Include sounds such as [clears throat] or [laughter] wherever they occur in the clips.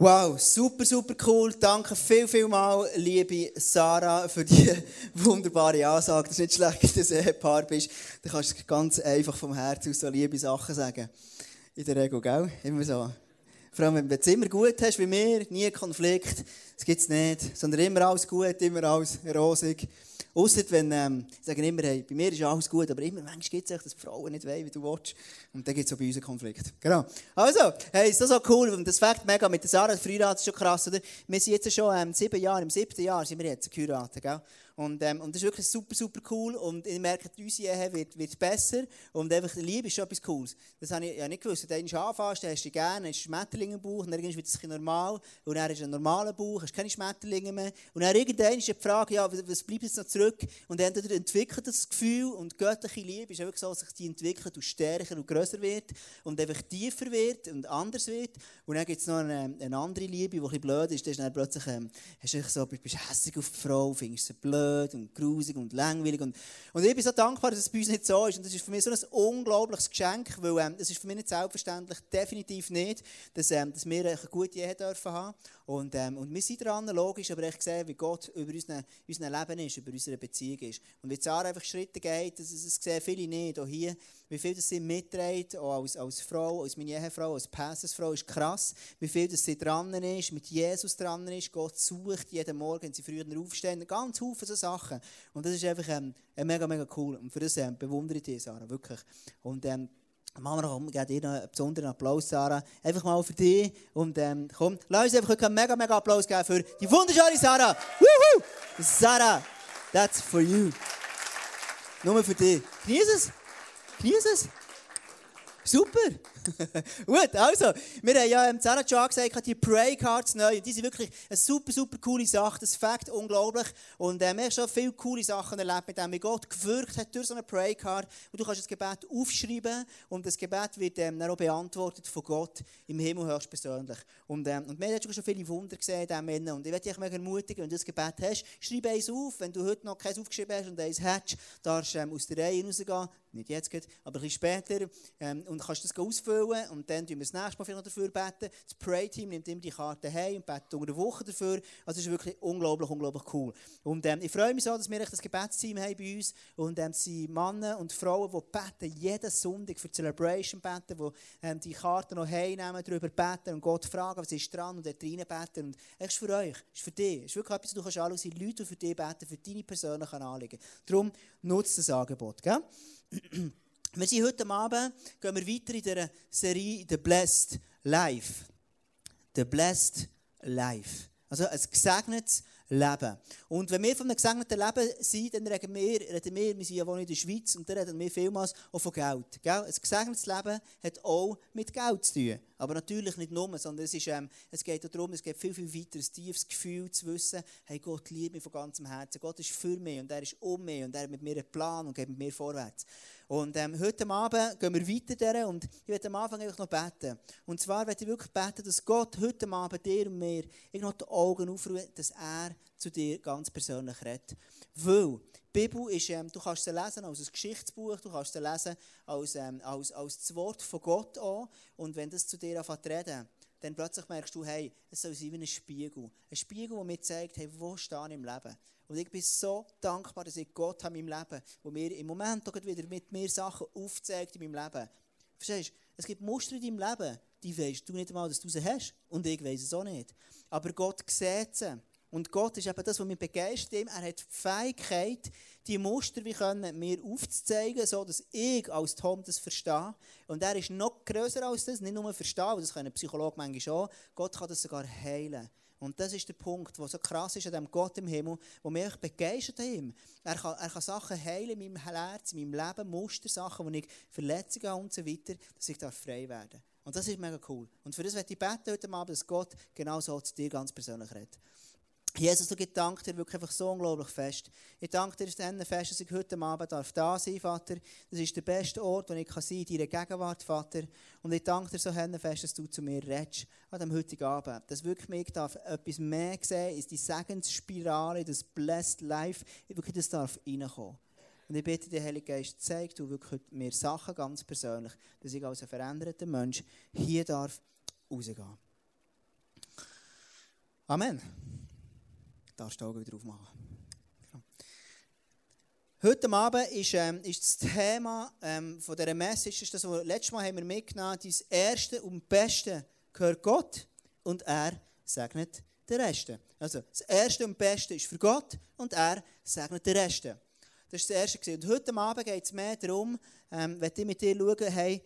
Wow, super, super cool. Danke viel, viel mal, liebe Sarah, für die [laughs] wunderbare Ansage. Das ist nicht schlecht, dass du ein Paar bist. Du kannst ganz einfach vom Herzen aus so liebe Sachen sagen. In der Regel, gell? Immer so. Vor allem, wenn du es immer gut hast wie mir, nie Konflikt, das gibt es nicht. Sondern immer alles gut, immer alles rosig. Ausser wenn, ähm, ich sage immer, hey, bei mir ist alles gut, aber immer manchmal gibt es echt, dass die Frauen nicht wollen, wie du willst. Und dann gibt es auch bei uns einen Konflikt. Genau. Also, hey, ist das so cool. Und das Fakt mega mit der Sarah, der Freirat ist schon krass, oder? Wir sind jetzt schon ähm, sieben Jahre, im siebten Jahr sind wir jetzt geheiratet, gell? Und, ähm, und das ist wirklich super, super cool. Und ich merke, unsere Ehe wird, wird besser. Und einfach Liebe ist schon etwas Cooles. Das habe ich ja nicht gewusst. Wenn du anfängst, dann hast du gerne, dann hast du Schmetterlinge im Bauch, und dann wird es normal. Und dann hast du einen normalen Bauch, hast keine Schmetterlinge mehr. Und dann irgendwann ist die Frage, ja, was bleibt jetzt noch zurück? Und dann entwickelt das Gefühl und göttliche Liebe ist einfach so, dass sich die entwickelt und stärker und grösser wird und einfach tiefer wird und anders wird. Und dann gibt es noch eine, eine, andere Liebe, die ein bisschen blöd ist. Dann ist dann plötzlich, ähm, hast du so, bist hässlich auf die Frau, findest sie blöd blöd und grusig und langweilig. Und, und ich bin so dankbar, dass es bei uns nicht so ist. Und das ist für mich so ein unglaubliches Geschenk, weil ähm, ist für mich nicht selbstverständlich, definitiv nicht, dass, ähm, dass wir eine gute Ehe dürfen haben. Und, ähm, und wir sind dran, logisch, aber ich sehe, wie Gott über unser, Leben ist, über unsere Beziehung ist. Und wie Sarah einfach Schritte geht, das, das sehen viele nicht. Auch hier, wie viel sie mitträgt, auch als, als Frau, als meine Ehefrau, als Passersfrau, ist krass. Wie viel sie dran ist, mit Jesus dran ist, Gott sucht jeden Morgen, wenn sie früher aufstehen. Ganz viele so Sachen. Und das ist einfach ähm, mega, mega cool. Und für das ähm, bewundere ich dich, Sarah, wirklich. Und ähm, Machen wir dir noch einen besonderen Applaus, Sarah. Einfach mal für dich. Und ähm, komm, lass uns einfach einen mega, mega Applaus geben für die wunderschöne Sarah. Woohoo! Sarah, that's for you. Nur für dich. Genieß es. Es. Super! [laughs] Gut, also, wir haben ja im Sarah schon gesagt, die Pray Cards neu. Die sind wirklich eine super, super coole Sache. Das Fakt unglaublich. Und äh, wir haben schon viele coole Sachen erlebt, mit denen Gott gewirkt hat durch so eine Pray Card. Und du kannst das Gebet aufschreiben und das Gebet wird ähm, dann auch beantwortet von Gott im Himmel höchstpersönlich. Und, ähm, und wir haben schon viele Wunder gesehen in Und ich werde dich mega ermutigen, wenn du das Gebet hast, schreib eins auf. Wenn du heute noch keins aufgeschrieben hast und eins hast, darfst du ähm, aus der Reihe rausgehen nicht jetzt, aber ein bisschen später, ähm, und kannst das ausfüllen und dann tun wir das nächste Mal vielleicht dafür beten. Das Pray-Team nimmt immer die Karte heim und betet unter der Woche dafür. Also es ist wirklich unglaublich, unglaublich cool. Und ähm, ich freue mich so, dass wir das Gebetsteam haben bei uns und ähm, es sind Männer und Frauen, die beten, jeden Sonntag für die Celebration beten, die ähm, die Karte noch heimnehmen, darüber beten und Gott fragen, was ist dran und dort rein beten. Und es ist für euch, es ist für dich, es ist wirklich etwas, du kannst alle sein, Leute, die für dich beten, für deine persönlichen Anliegen. Darum nutzt das Angebot, gell? [clears throat] Wir sind heute Abend, gehen wir weiter in der Serie The Blessed Life. The Blessed Life. Also ein gesegnetes Leben. Und wenn wir von einem gesegneten Leben sind, dann reden wir, reden wir, wir sind ja wohl in der Schweiz, und dann reden wir vielmals auch von Geld. Gell? Ein gesegnetes Leben hat auch mit Geld zu tun. Aber natürlich nicht nur, sondern es, ist, ähm, es geht darum, es geht viel, viel weiter, ein tiefes Gefühl zu wissen, hey, Gott liebt mich von ganzem Herzen, Gott ist für mich und er ist um mich und er hat mit mir einen Plan und geht mit mir vorwärts. Und ähm, heute Abend gehen wir weiter und ich werde am Anfang noch beten. Und zwar werde ich wirklich beten, dass Gott heute Abend dir und mir noch die Augen aufruft, dass er zu dir ganz persönlich redet. Weil die Bibel ist, ähm, du kannst sie lesen als ein Geschichtsbuch, du kannst sie lesen als, ähm, als, als das Wort von Gott an. Und wenn das zu dir anfängt zu reden, dann plötzlich merkst du, hey, es soll sein wie ein Spiegel. Ein Spiegel, der mir zeigt, hey, wo stehe ich im Leben? Und ich bin so dankbar, dass ich Gott habe in meinem Leben, wo mir im Moment auch wieder mit mir Sachen aufzeigt in meinem Leben. Verstehst du? Es gibt Muster in deinem Leben, die weißt du nicht einmal, dass du sie hast. Und ich weiß es auch nicht. Aber Gott sieht sie. Und Gott ist eben das, was mich begeistert. Er hat die Fähigkeit, die Muster wie können, mir aufzuzeigen, so dass ich als Tom das verstehe. Und er ist noch größer als das, nicht nur verstehen, das können Psychologen manchmal auch. Gott kann das sogar heilen. Und das ist der Punkt, der so krass ist an dem Gott im Himmel, wo mich begeistert hat. Er kann, er kann Sachen heilen in meinem Herz, in meinem Leben, Muster, Sachen, wo ich Verletzungen habe und so weiter, dass ich da frei werden darf. Und das ist mega cool. Und für das werde ich beten heute Abend, dass Gott genau so zu dir ganz persönlich redet. Jesus, ich danke dir wirklich einfach so unglaublich fest. Ich danke dir dann fest, dass ich heute Abend darf da sein Vater. Das ist der beste Ort, wo ich kann sein kann, deine Gegenwart, Vater. Und ich danke dir so fest, dass du zu mir redest an diesem heutigen Abend. Dass wirklich mich darf etwas mehr sehen, ist die Segensspirale, das Blessed Life, ich wirklich das darf reinkommen. Und ich bitte dich, Heilige Geist, zeig du wirklich mir Sachen ganz persönlich, dass ich als ein veränderter Mensch hier darf rausgehen. Amen. Darfst die Augen wieder aufmachen. Genau. Heute Abend ist, ähm, ist das Thema ähm, von dieser Message, ist das, was letztes Mal haben wir mitgenommen, das Erste und Beste gehört Gott und er segnet den Rest. Also das Erste und Beste ist für Gott und er segnet den Rest. Das ist das Erste. Und heute Abend geht es mehr darum, ähm, wenn ich mit dir schaue, hey,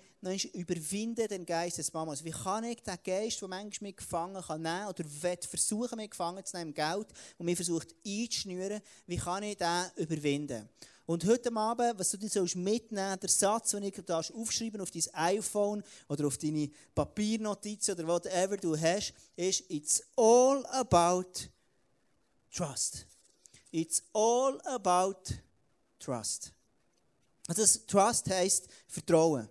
überwinde den Geist des Mamas. Wie kann ich den Geist, der manchmal mich gefangen kann nehmen oder versuchen, mich gefangen zu nehmen, Geld, und mich versucht einzuschnüren, wie kann ich den überwinden? Und heute Abend, was du dir sollst mitnehmen der Satz, den ich da aufschreiben auf dein iPhone oder auf deine Papiernotizen oder whatever du hast, ist, it's all about trust. It's all about trust. Also Trust heisst Vertrauen.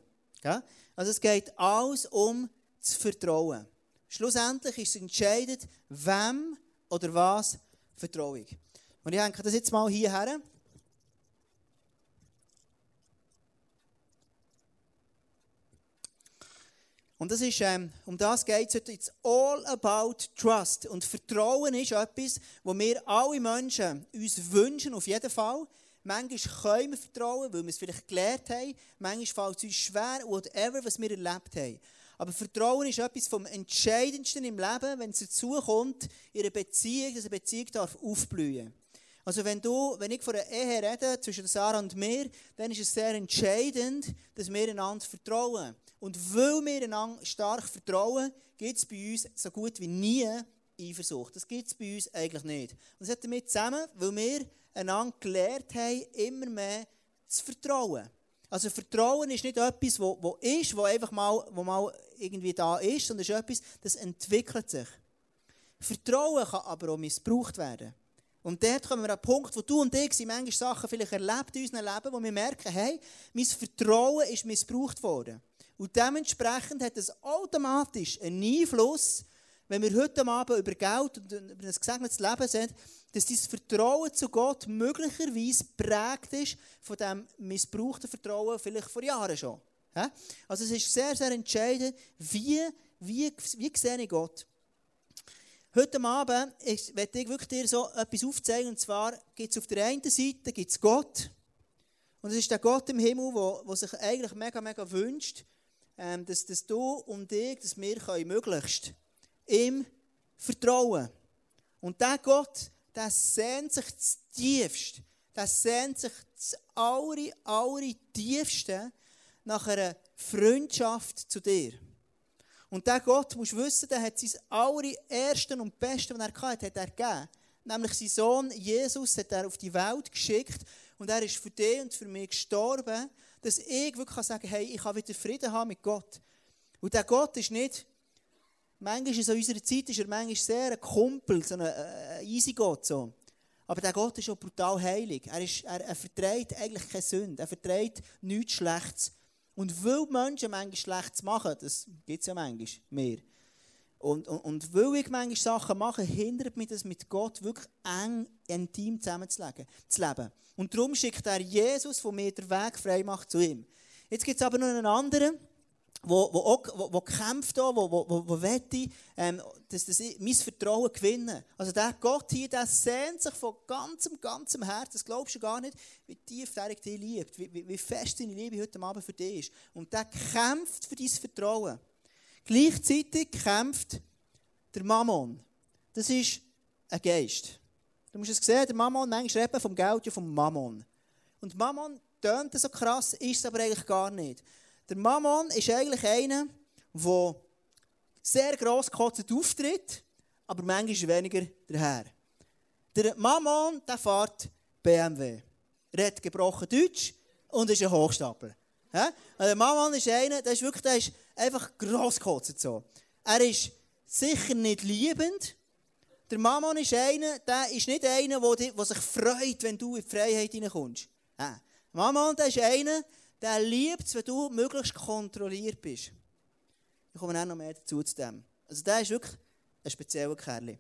Also es geht alles um das Vertrauen. Schlussendlich ist es entscheidend, wem oder was vertraue ich. Und ich denke das jetzt mal hierher. Und das ist, ähm, um das geht es heute. It's all about trust. Und Vertrauen ist etwas, wo wir alle Menschen uns wünschen, auf jeden Fall. Manchmal können wir vertrauen, weil wir es vielleicht gelernt haben. Manchmal fällt es uns schwer, whatever, was wir erlebt haben. Aber Vertrauen ist etwas vom Entscheidendsten im Leben, wenn es dazu kommt, in einer Beziehung, dass eine Beziehung darf aufblühen Also wenn, du, wenn ich von einer Ehe rede, zwischen Sarah und mir, dann ist es sehr entscheidend, dass wir einander vertrauen. Und weil wir einander stark vertrauen, gibt es bei uns so gut wie nie Eifersucht. Das gibt es bei uns eigentlich nicht. Und das hat damit zusammen, weil wir einander gelernt haben, immer mehr zu vertrauen. Also Vertrauen ist nicht etwas, wo, wo ist, wo einfach mal, wo mal irgendwie da ist, sondern es ist etwas, das entwickelt sich. Vertrauen kann aber auch missbraucht werden. Und dort kommen wir an den Punkt, wo du und ich sind manchmal Sachen vielleicht erlebt in unserem Leben, wo wir merken, hey, mein Vertrauen ist missbraucht worden. Und dementsprechend hat es automatisch einen Einfluss wenn wir heute Abend über Geld und über ein gesegnetes Leben sind, dass dieses Vertrauen zu Gott möglicherweise prägt ist von dem missbrauchten Vertrauen vielleicht vor Jahren schon. Also es ist sehr, sehr entscheidend, wie, wie, wie sehe ich Gott. Heute Abend werde ich wirklich dir so etwas aufzeigen, und zwar gibt es auf der einen Seite gibt's Gott, und es ist der Gott im Himmel, der sich eigentlich mega, mega wünscht, ähm, dass, dass du und ich, dass wir können möglichst ihm vertrauen. Und der Gott, der sehnt sich das Tiefste, der sehnt sich das aller, aller Tiefste nach einer Freundschaft zu dir. Und der Gott, musst du wissen, der hat sein allerersten und Besten, was er hatte, hat er gegeben. Nämlich sein Sohn Jesus hat er auf die Welt geschickt und er ist für dich und für mich gestorben, dass ich wirklich sagen kann, hey, ich kann wieder Frieden haben mit Gott. Und der Gott ist nicht Manchmal in unserer Zeit ist er manchmal sehr ein Kumpel, so ein äh, easy Gott. So. Aber der Gott ist auch brutal heilig. Er, ist, er, er verträgt eigentlich keine Sünde. Er verträgt nichts Schlechtes. Und weil Menschen manchmal Schlechtes machen, das gibt es ja manchmal mehr. Und, und, und weil ich manchmal Sachen mache, hindert mich das mit Gott wirklich eng, intim zusammenzulegen. Zu leben. Und darum schickt er Jesus, der mir den Weg frei macht, zu ihm. Jetzt gibt es aber noch einen anderen wo, wo, auch, wo, wo kämpft, auch, wo, wo, wo, wo ähm, dass, dass ich mein Vertrauen gewinnen. Also der Gott hier, der sehnt sich von ganzem, ganzem Herzen, das glaubst du gar nicht, wie tief der dich liebt, wie, wie, wie fest deine Liebe heute Abend für dich ist. Und der kämpft für dein Vertrauen. Gleichzeitig kämpft der Mammon. Das ist ein Geist. Du musst es sehen, der Mammon, manchmal reden vom Geld ja vom Mammon. Und Mammon tönt so krass, ist es aber eigentlich gar nicht. Der Mammon ist eigentlich einer, der sehr grosskotzend auftritt, aber manchmal weniger der Herr. Der Mammon, der fährt BMW. Er hat gebrochen Deutsch und ist ein Hochstapler. Ja? Der Mammon ist einer, der ist wirklich der ist einfach grosskotzend so. Er ist sicher nicht liebend. Der Mammon ist einer, der ist nicht einer, der sich freut, wenn du in die Freiheit hineinkommst. Ja. Mammon, ist einer, der liebt es, wenn du möglichst kontrolliert bist. Ich komme auch noch mehr dazu zu dem. Also der ist wirklich ein spezieller Kerl.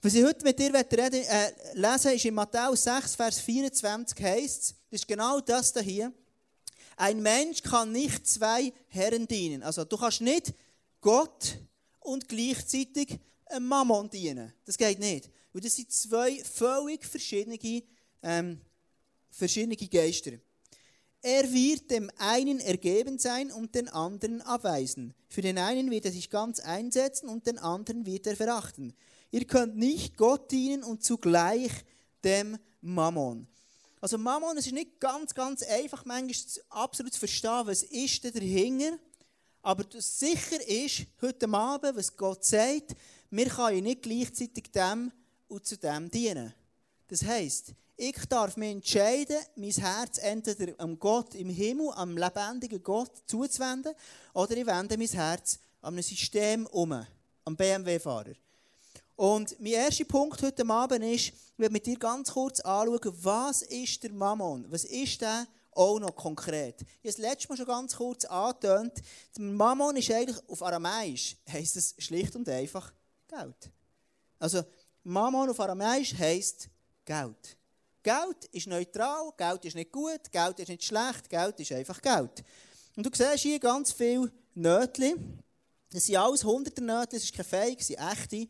Was ich heute mit dir reden, äh, lesen ist in Matthäus 6, Vers 24 heißt es, das ist genau das hier. Ein Mensch kann nicht zwei Herren dienen. Also du kannst nicht Gott und gleichzeitig einem Mammon dienen. Das geht nicht. Weil das sind zwei völlig verschiedene, ähm, verschiedene Geister. Er wird dem einen ergeben sein und den anderen abweisen. Für den einen wird er sich ganz einsetzen und den anderen wird er verachten. Ihr könnt nicht Gott dienen und zugleich dem Mammon. Also Mammon, es ist nicht ganz, ganz einfach, manchmal absolut zu verstehen, was ist denn dahinter. Aber sicher ist heute Abend, was Gott sagt, wir können nicht gleichzeitig dem und zu dem dienen. Das heisst, ich darf mich entscheiden, mein Herz entweder am Gott im Himmel, am lebendigen Gott zuzuwenden, oder ich wende mein Herz an einem System um, am BMW-Fahrer. Und mein erster Punkt heute Abend ist, ich werde mit dir ganz kurz anschauen, was ist der Mammon? Was ist der auch noch konkret? Ich habe es letztes Mal schon ganz kurz angetönt. Der Mammon ist eigentlich auf Aramäisch, heisst es schlicht und einfach Geld. Also, Mammon auf Aramäisch heisst Geld. Geld ist neutral, Geld ist nicht gut, Geld ist nicht schlecht, Geld ist einfach Geld. Und du siehst hier ganz viele Nötchen. Das sind alles hunderte Nötchen, das ist kein Fake, das sind echte.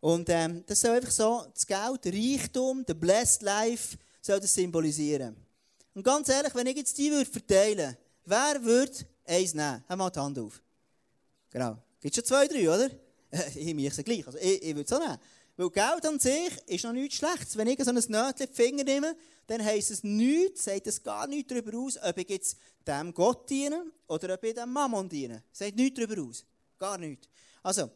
Und ähm, das soll einfach so, das Geld, der Reichtum, der Blessed Life, soll das symbolisieren. Und ganz ehrlich, wenn ich jetzt die würde verteilen wer würde eins nehmen? Haben mal die Hand auf. Genau. Gibt schon zwei, drei, oder? [laughs] ich mich gleich. Also ich, ich würde es auch nehmen. Weil Geld an sich ist noch nichts Schlechtes. Wenn ich so ein Nötchen in die Finger nehme, dann heisst es nichts, sagt es gar nichts darüber aus, ob ich jetzt dem Gott diene oder ob ich dem Mammon diene. Sagt nichts darüber aus. Gar nichts. Also,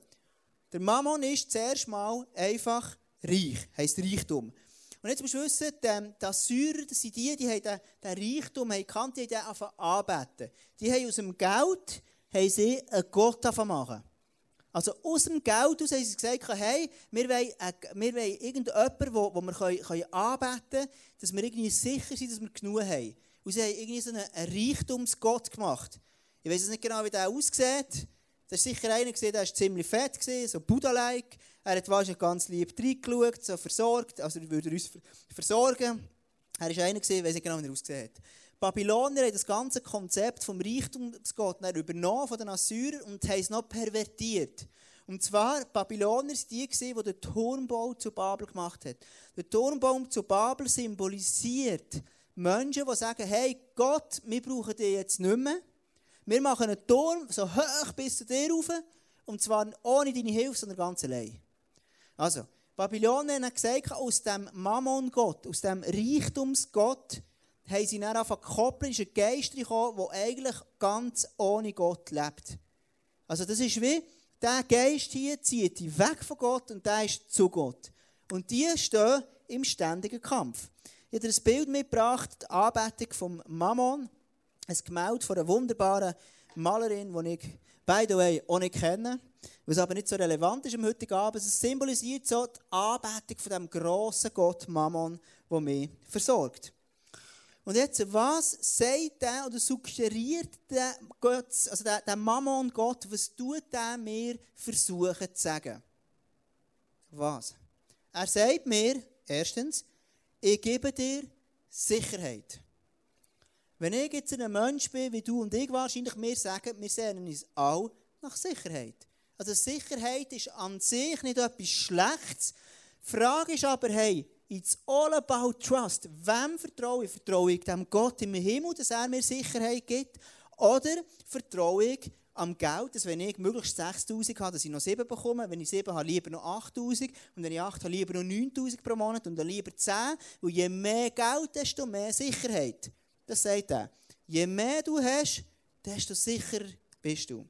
der Mammon ist zuerst mal einfach reich, heisst Reichtum. Und jetzt musst du wissen, die Assyrer, das sind die, die haben den, den Reichtum haben gekannt, die haben den anbeten. Die haben aus dem Geld haben sie einen Gott machen. Also aus dem Geld aus haben sie gesagt, hey, wir wollen, äh, wir wollen irgendjemanden, wo, wo wir können, können anbeten können, dass wir irgendwie sicher sind, dass wir genug haben. Und sie haben irgendwie so einen, einen Reichtumsgott gemacht. Ich weiß nicht genau, wie der aussieht. Da ist sicher einer gesehen, der war ziemlich fett, so Buddha-like. Er hat wahrscheinlich ganz lieb reingeschaut, so versorgt, also er würde uns versorgen. Er ist einer gesehen, ich weiß nicht genau, wie er ausgesehen. Babylonier haben das ganze Konzept vom Reichtumsgott übernommen von den Assyrern und haben es noch pervertiert. Und zwar, die Babylonier waren die, die den Turmbau zu Babel gemacht haben. Der Turmbau zu Babel symbolisiert Menschen, die sagen, hey Gott, wir brauchen dich jetzt nicht mehr. Wir machen einen Turm so hoch bis zu dir rauf, und zwar ohne deine Hilfe, sondern ganz allein. Also, Babylonier haben gesagt, aus dem Mammon-Gott, aus dem Reichtumsgott, haben sie dann zu koppeln, ist ein Geist gekommen, der eigentlich ganz ohne Gott lebt. Also das ist wie, der Geist hier zieht die weg von Gott und der ist zu Gott. Und die stehen im ständigen Kampf. Ich habe ein Bild mitgebracht, die Anbetung von Mammon, ein Gemälde von einer wunderbaren Malerin, die ich, by the way, auch nicht kenne, was aber nicht so relevant ist am heutigen Abend. Es symbolisiert so die Anbetung von dem grossen Gott Mammon, der mich versorgt. Und jetzt, was sagt der oder suggeriert der Gott, also der, der Mammon Gott, was tut der mir versuchen zu sagen? Was? Er sagt mir, erstens, ich gebe dir Sicherheit. Wenn ich jetzt ein Mensch bin, wie du und ich wahrscheinlich, wir sagen, wir sehnen uns alle nach Sicherheit. Also Sicherheit ist an sich nicht etwas Schlechtes. Die Frage ist aber, hey, It's all about trust. Wem vertraue ich? Vertraue ich dem Gott im Himmel, dass er mir Sicherheit gibt? Oder vertraue ich am Geld, dass wenn ich möglichst 6000 habe, dass ich noch 7 bekomme. Wenn ich 7 habe, lieber noch 8000. Und wenn ich 8 habe, lieber noch 9000 pro Monat. Und dann lieber 10. Und je mehr Geld, desto mehr Sicherheit. Das sagt er. Je mehr du hast, desto sicherer bist du.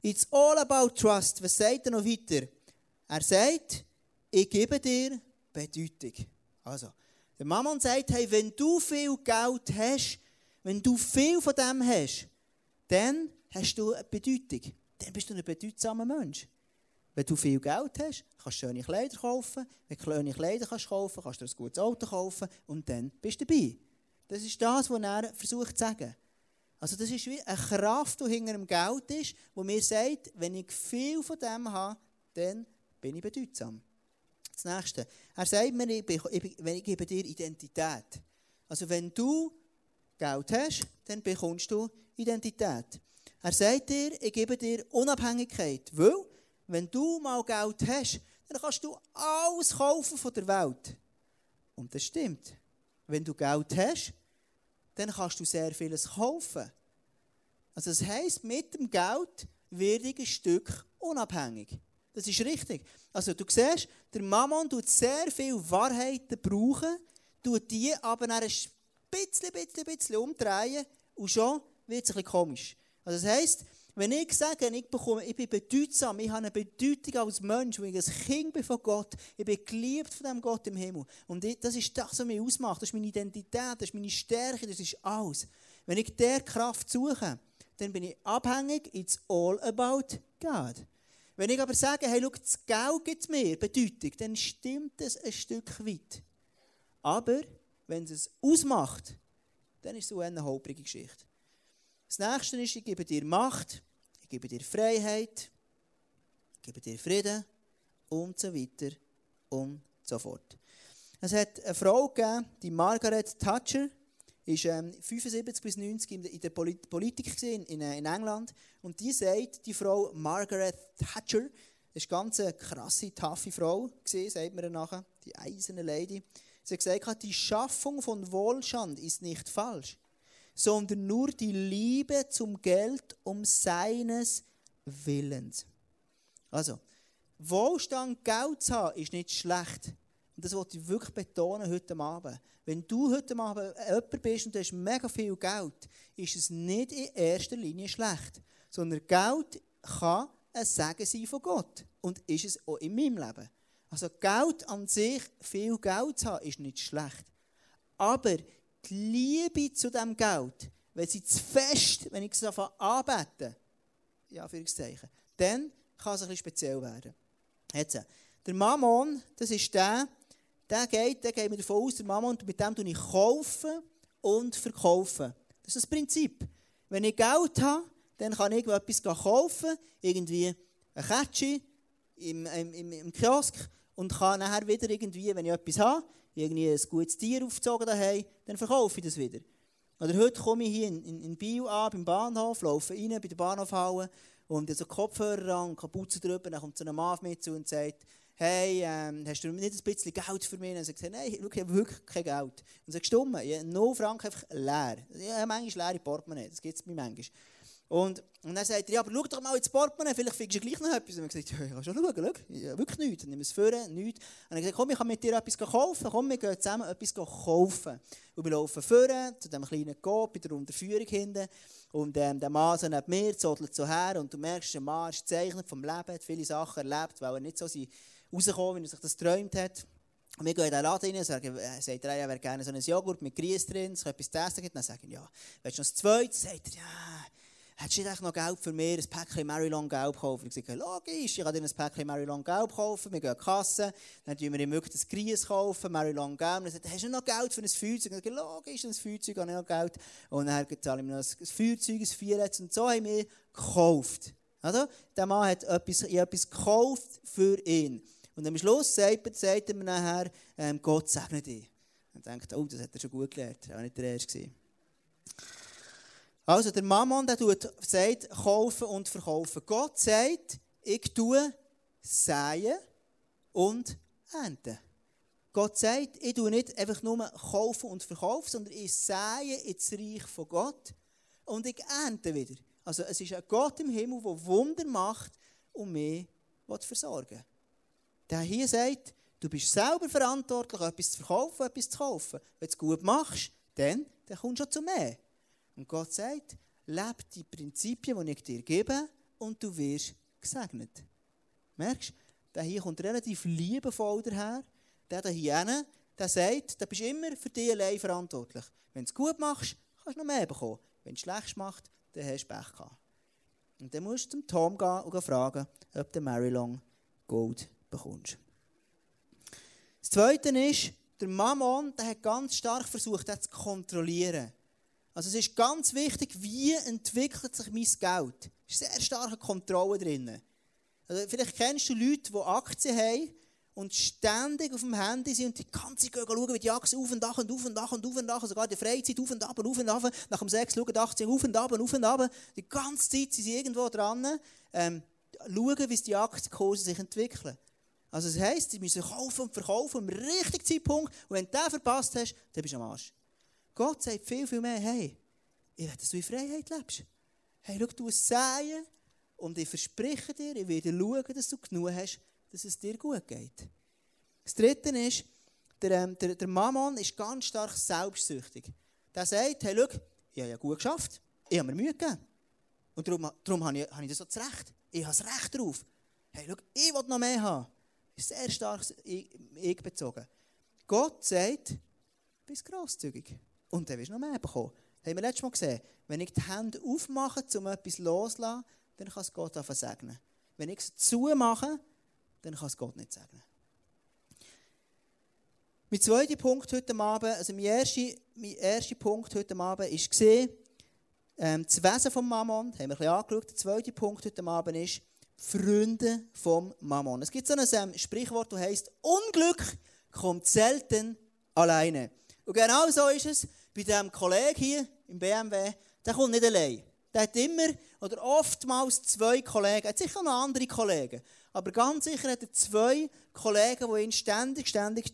It's all about trust. Was sagt er noch weiter? Er sagt, ich gebe dir Bedeutung. Also, der Mammon sagt, hey, wenn du viel Geld hast, wenn du viel von dem hast, dann hast du eine Bedeutung. Dann bist du ein bedeutsamer Mensch. Wenn du viel Geld hast, kannst du schöne Kleider kaufen. Wenn du schöne Kleider kannst kaufen kannst du ein gutes Auto kaufen und dann bist du dabei. Das ist das, was er versucht zu sagen. Also das ist wie eine Kraft, die hinter dem Geld ist, wo mir sagt, wenn ich viel von dem habe, dann bin ich bedeutsam. Das Nächste. Er sagt mir, ich, ich gebe dir Identität. Also wenn du Geld hast, dann bekommst du Identität. Er sagt dir, ich gebe dir Unabhängigkeit, weil wenn du mal Geld hast, dann kannst du alles kaufen von der Welt. Und das stimmt. Wenn du Geld hast, dann kannst du sehr vieles kaufen. Also das heisst, mit dem Geld werde ich ein Stück unabhängig. Das ist richtig. Also du siehst, der Mammon tut sehr viele Wahrheiten brauchen, tut die aber ein bisschen, bisschen, bisschen umdrehen und schon wird es ein bisschen komisch. Also das heisst, wenn ich sage, ich, bekomme, ich bin bedeutsam, ich habe eine Bedeutung als Mensch, weil ich ein Kind bin von Gott, ich bin geliebt von dem Gott im Himmel. Und ich, das ist das, was mich ausmacht. Das ist meine Identität, das ist meine Stärke, das ist alles. Wenn ich der Kraft suche, dann bin ich abhängig, it's all about God. Wenn ich aber sage, hey, schau, das Geld gibt mir Bedeutung, dann stimmt es ein Stück weit. Aber wenn es es ausmacht, dann ist es so eine holprige Geschichte. Das nächste ist, ich gebe dir Macht, ich gebe dir Freiheit, ich gebe dir Frieden und so weiter und so fort. Es hat eine Frau gegeben, die Margaret Thatcher, ist ähm, 75 bis 90 in der, der Politik in, in, in, England. Und die sagt, die Frau Margaret Thatcher, das war eine ganz krasse, taffe Frau, gewesen, sagt man nachher, die eiserne Lady. Sie hat gesagt, die Schaffung von Wohlstand ist nicht falsch, sondern nur die Liebe zum Geld um seines Willens. Also, Wohlstand, Geld zu haben, ist nicht schlecht. Und das wollte ich wirklich betonen heute Abend. Wenn du heute Abend jemand bist und du hast mega viel Geld, ist es nicht in erster Linie schlecht. Sondern Geld kann ein Segen sein von Gott. Und ist es auch in meinem Leben. Also Geld an sich, viel Geld zu haben, ist nicht schlecht. Aber die Liebe zu dem Geld, wenn sie zu fest, wenn ich es anbete, ja, Anführungszeichen, dann kann es ein bisschen speziell werden. Jetzt, der Mammon, das ist der, der geht, der geht mir davon aus, der Mama, und mit dem tue ich kaufen und verkaufen. Das ist das Prinzip. Wenn ich Geld habe, dann kann ich etwas kaufen, irgendwie ein Kätschi im, im, im, Kiosk und kann nachher wieder irgendwie, wenn ich etwas habe, irgendwie ein gutes Tier aufgezogen daheim, dann verkaufe ich das wieder. Oder heute komme ich hier in, in, in Bio an, beim Bahnhof, laufe rein bei der Bahnhofhalle und so Kopfhörer an, Kapuze drüber, dann kommt so ein Mann mich zu und sagt, hey, ähm, hast du nicht ein bisschen Geld für mich? Und sie gesagt, nein, ich habe wirklich kein Geld. Und sie stumm, ja, 0 Franken einfach leer. Habe manchmal leere Portemonnaie, das gibt es mir manchmal. Und, und dann sagt er, ja, aber schau doch mal ins Portemonnaie, vielleicht findest du gleich noch etwas. Und ich gesagt, ja, ich kann schon schauen, schau, ja, wirklich nichts. Dann nimm es vor, nichts. Und er gesagt, komm, ich kann mit dir etwas kaufen, komm, wir gehen zusammen etwas kaufen. Und wir laufen vor, zu diesem kleinen Coop, bei der Unterführung hinten. Und ähm, der Mann so neben mir zodelt so her und du merkst, der Mann ist gezeichnet vom Leben, hat viele Sachen erlebt, weil er nicht so sein rausgekommen, wie er sich das geträumt hat. Und wir gehen in den Laden rein sagen, äh, sagt er, er wäre gerne so ein Joghurt mit Grieß drin, es etwas zu essen. Dann sagen ja, willst du noch das Zweite? Sagt er, ja, hättest du nicht noch Geld für mich, ein Päckchen Marilon Gelb kaufen? Ich sage, logisch, ich kann dir ein Päckchen Marilon Gelb kaufen, wir gehen in die Kasse, dann kaufen wir ihm wirklich das Grieß kaufen, Marilon Gelb. Dann sagt er, hast du noch Geld für ein Feuerzeug? Ich sage, logisch, ein Feuerzeug habe ich noch Geld. Und dann zahle ich mir noch ein Feuerzeug, ein Viernetz. Und so haben wir gekauft. Also, der Mann hat etwas, etwas gekauft für ihn. Und am Schluss sagt, sagt er mir nachher, ähm, Gott segne dich. Und denkt, oh, das hat er schon gut gelernt. Er war nicht der Erste. Also, der Mammon, der tut, sagt, kaufen und verkaufen. Gott sagt, ich tue säen und ernten. Gott sagt, ich tue nicht einfach nur kaufen und verkaufen, sondern ich sähe ins Reich von Gott und ich ernte wieder. Also es ist ein Gott im Himmel, der Wunder macht und mich versorgen will der hier sagt, du bist selber verantwortlich, etwas zu verkaufen, etwas zu kaufen. Wenn du es gut machst, dann, dann kommst du schon zu mehr. Und Gott sagt, lebe die Prinzipien, die ich dir gebe, und du wirst gesegnet. Merkst du? Der hier kommt relativ liebevoll daher. Der hier der sagt, du bist immer für dich allein verantwortlich. Wenn du es gut machst, kannst du noch mehr bekommen. Wenn du es schlecht machst, dann hast du Pech gehabt. Und dann musst du zum Tom gehen und fragen, ob der Marilong Gold bekommst. Das Zweite ist, der Mammon der hat ganz stark versucht, das zu kontrollieren. Also es ist ganz wichtig, wie entwickelt sich mein Geld. Es ist sehr starke Kontrolle drin. Also vielleicht kennst du Leute, die Aktien haben und ständig auf dem Handy sind und die ganze Zeit schauen, wie die Aktien auf und ab und auf und ab und auf und ab, sogar in der Freizeit auf und ab und auf und ab, nach dem 6 schauen die Aktien auf und ab und auf und ab. Die ganze Zeit sind sie irgendwo dran. Ähm, schauen, wie die Aktienkurse sich entwickeln. Also das heisst, sie müssen kaufen und verkaufen am richtigen Zeitpunkt. Und wenn du den verpasst hast, dann bist du am Arsch. Gott sagt viel, viel mehr, hey, ich will, dass du in Freiheit lebst. Hey, schau, du es säen und ich verspreche dir, ich werde schauen, dass du genug hast, dass es dir gut geht. Das Dritte ist, der, ähm, der, der Mammon ist ganz stark selbstsüchtig. Der sagt, hey, schau, ich habe ja gut geschafft, ich habe mir Mühe gegeben. Und darum, darum habe, ich, habe ich das so zurecht. Ich habe das Recht darauf. Hey, schau, ich will noch mehr haben. Sehr stark ich bezogen. Gott sagt, bist grosszügig. Und dann wirst du noch mehr bekommen. Haben wir letztes Mal gesehen, wenn ich die Hände aufmache, um etwas loszulassen, dann kann es Gott segnen. Wenn ich es zumache, dann kann es Gott nicht segnen. Mein zweiter Punkt heute Abend, also mein erster, mein erster Punkt heute Abend ist gesehen, ähm, das Wesen vom Mammon, haben wir ein bisschen angeschaut. Der zweite Punkt heute Abend ist Freunde vom Mammon. Es gibt so ein ähm, Sprichwort, das heißt Unglück kommt selten alleine. Und genau so ist es bei diesem Kollegen hier im BMW. Der kommt nicht allein. Der hat immer oder oftmals zwei Kollegen. Er hat sicher noch andere Kollegen. Aber ganz sicher hat er zwei Kollegen, die ihn ständig, ständig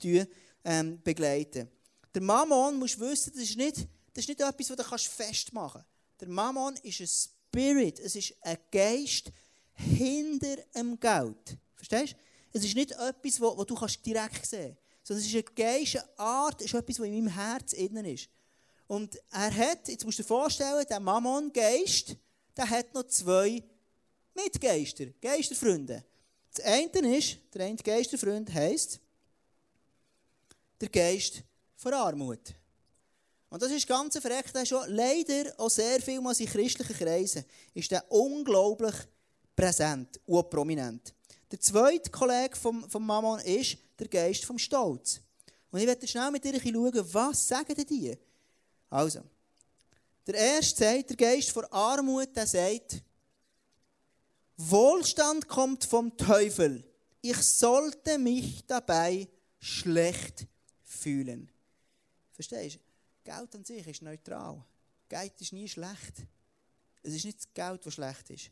ähm, begleiten. Der Mammon, musst wissen, das ist nicht, das ist nicht etwas, das du festmachen kannst. Der Mammon ist ein Spirit, es ist ein Geist hinter dem Geld. Verstehst du? Es ist nicht etwas, das du direkt sehen kannst. Sondern es ist eine Geist, eine Art, es ist etwas, das in meinem Herz innen ist. Und er hat, jetzt musst du dir vorstellen, der Mammon-Geist, der hat noch zwei Mitgeister, Geisterfreunde. Das eine ist, der eine Geisterfreund heisst, der Geist von Armut. Und das ist ganz verreckt, schon leider auch sehr viel mal in christlichen Kreisen ist der unglaublich präsent und prominent. Der zweite Kollege vom, vom Mammon ist der Geist vom Stolz. Und ich werde schnell mit dir schauen, was sagen denn die? Also, der erste sagt, der Geist von Armut, der sagt, Wohlstand kommt vom Teufel. Ich sollte mich dabei schlecht fühlen. Verstehst du? Geld an sich ist neutral. Geld ist nie schlecht. Es ist nicht das Geld, das schlecht ist.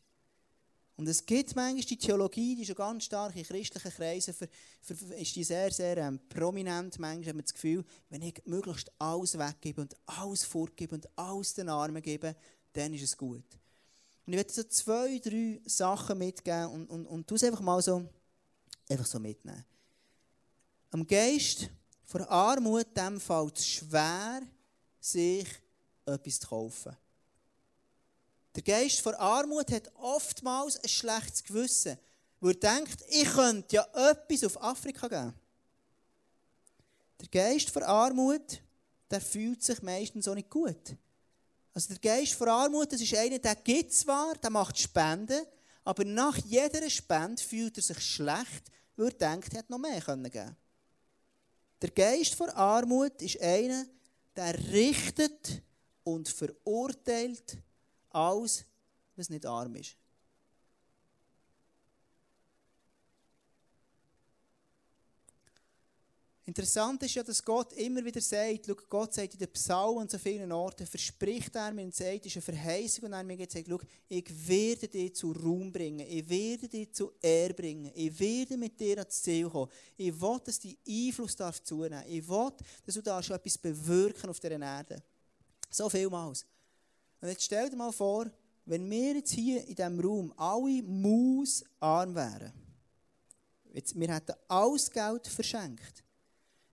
Und es gibt manchmal die Theologie, die schon ganz stark in christlichen Kreisen, für, für, ist die sehr, sehr ähm, prominent. Manchmal hat man das Gefühl, wenn ich möglichst alles weggebe und alles fortgebe und alles den Armen gebe, dann ist es gut. Und ich werde so zwei, drei Sachen mitgeben und, und, und tu es einfach mal so, einfach so mitnehmen. Am Geist von Armut, dem fällt es schwer, sich etwas zu kaufen. Der Geist von Armut hat oftmals ein schlechtes Gewissen, weil er denkt, ich könnte ja etwas auf Afrika geben. Der Geist von Armut, der fühlt sich meistens auch nicht gut. Also der Geist von Armut, das ist einer, der gibt zwar, der macht Spenden, aber nach jeder Spende fühlt er sich schlecht, weil er denkt, er hätte noch mehr geben können. Der Geist von Armut ist einer, der richtet und verurteilt alles, was nicht arm ist. Interessant ist ja, dass Gott immer wieder sagt, schau, Gott sagt in den Psalmen und so vielen Orten, verspricht er mir und sagt, ist eine Verheißung und er mir sagt, schau, ich werde dich zu Ruhm bringen, ich werde dich zu Ehre bringen, ich werde mit dir ans Ziel kommen, ich will, dass dein Einfluss darf zunehmen, ich will, dass du da schon etwas bewirken auf dieser Erde. So vielmals. Und jetzt stell dir mal vor, wenn wir jetzt hier in diesem Raum alle mausarm wären, jetzt, wir hätten alles Geld verschenkt,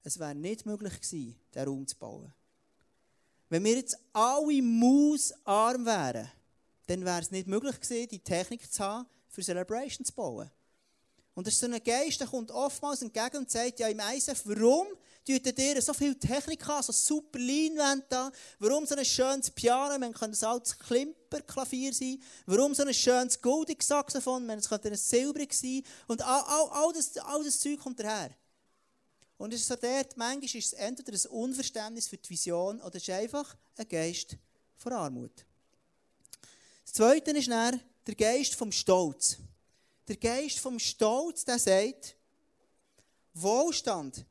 es wäre nicht möglich gewesen, diesen Raum zu bauen. Wenn wir jetzt alle mausarm wären, dann wäre es nicht möglich gewesen, die Technik zu haben, für Celebration zu bauen. Und das ist so ein Geist, der kommt oftmals entgegen und sagt, ja im ISF, warum tut ihr so viel Technik an, so super Leinwände da, warum so ein schönes Piano, man könnte ein altes Klimperklavier sein, warum so ein schönes goldiges Saxophon, man könnte ein silbrig sein und all, all, all, das, all das Zeug kommt daher. Und es ist so dort, manchmal ist es entweder ein Unverständnis für die Vision oder es ist einfach ein Geist von Armut. Das Zweite ist dann der Geist vom Stolz. Der Geist vom Stolz, der sagt, Wohlstand,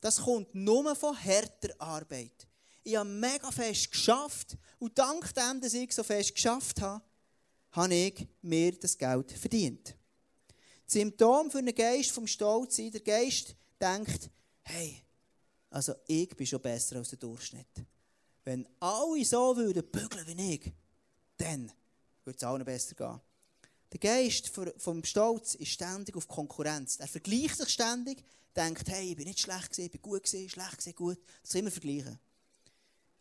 das kommt nur von härter Arbeit. Ich habe mega fest geschafft und dank dem, dass ich so fest geschafft habe, habe ich mir das Geld verdient. Das Symptom für einen Geist vom Stolz ist, der Geist denkt, hey, also ich bin schon besser als der Durchschnitt. Wenn alle so würden bügeln wie ich, dann würde es allen besser gehen. Der Geist vom Stolz ist ständig auf Konkurrenz. Er vergleicht sich ständig, denkt, hey, ich bin nicht schlecht gewesen, ich bin gut gewesen, schlecht gewesen, gut. Das immer vergleichen.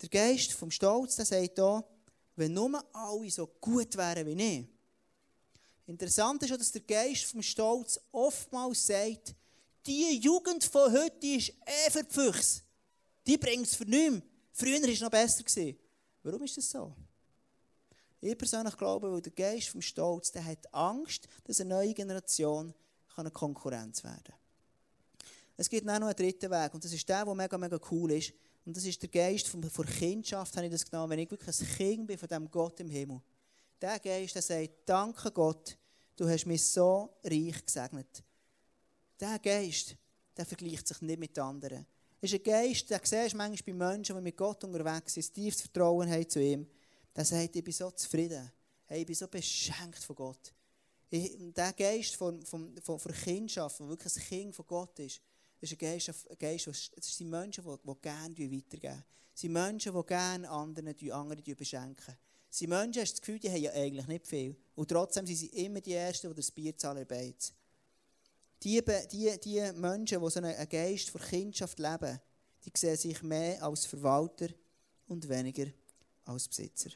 Der Geist vom Stolz, der sagt hier, wenn nur alle so gut wären wie ich. Interessant ist auch, dass der Geist vom Stolz oftmals sagt, die Jugend von heute ist eh für die Füchse. Die bringt es für nichts. Früher war es noch besser. Warum ist das so? Ich persönlich glaube, weil der Geist vom Stolz, der hat Angst, dass eine neue Generation eine Konkurrenz werden kann. Es gibt noch einen dritten Weg und das ist der, der mega, mega cool ist. Und das ist der Geist von, von Kindschaft, habe ich das genommen, wenn ich wirklich ein Kind bin von dem Gott im Himmel. Der Geist, der sagt, danke Gott, du hast mich so reich gesegnet. Der Geist, der vergleicht sich nicht mit anderen. Es ist ein Geist, den siehst manchmal bei Menschen, die mit Gott unterwegs sind, tiefes Vertrauen haben zu ihm der sagt, ich bin so zufrieden. Hey, ich bin so beschenkt von Gott. Ich, der Geist von, von, von, von Kindschaft, der wirklich ein Kind von Gott ist, ist ein Geist, ein Geist das sind Menschen, die, die gerne weitergeben. Das sind Menschen, die gerne anderen, die anderen beschenken. Sind Menschen, hast das Gefühl, die haben ja eigentlich nicht viel. Und trotzdem sind sie immer die Ersten, die das Bier zahlen Die, die, die Menschen, die so einen Geist von Kindschaft leben, die sehen sich mehr als Verwalter und weniger als Besitzer.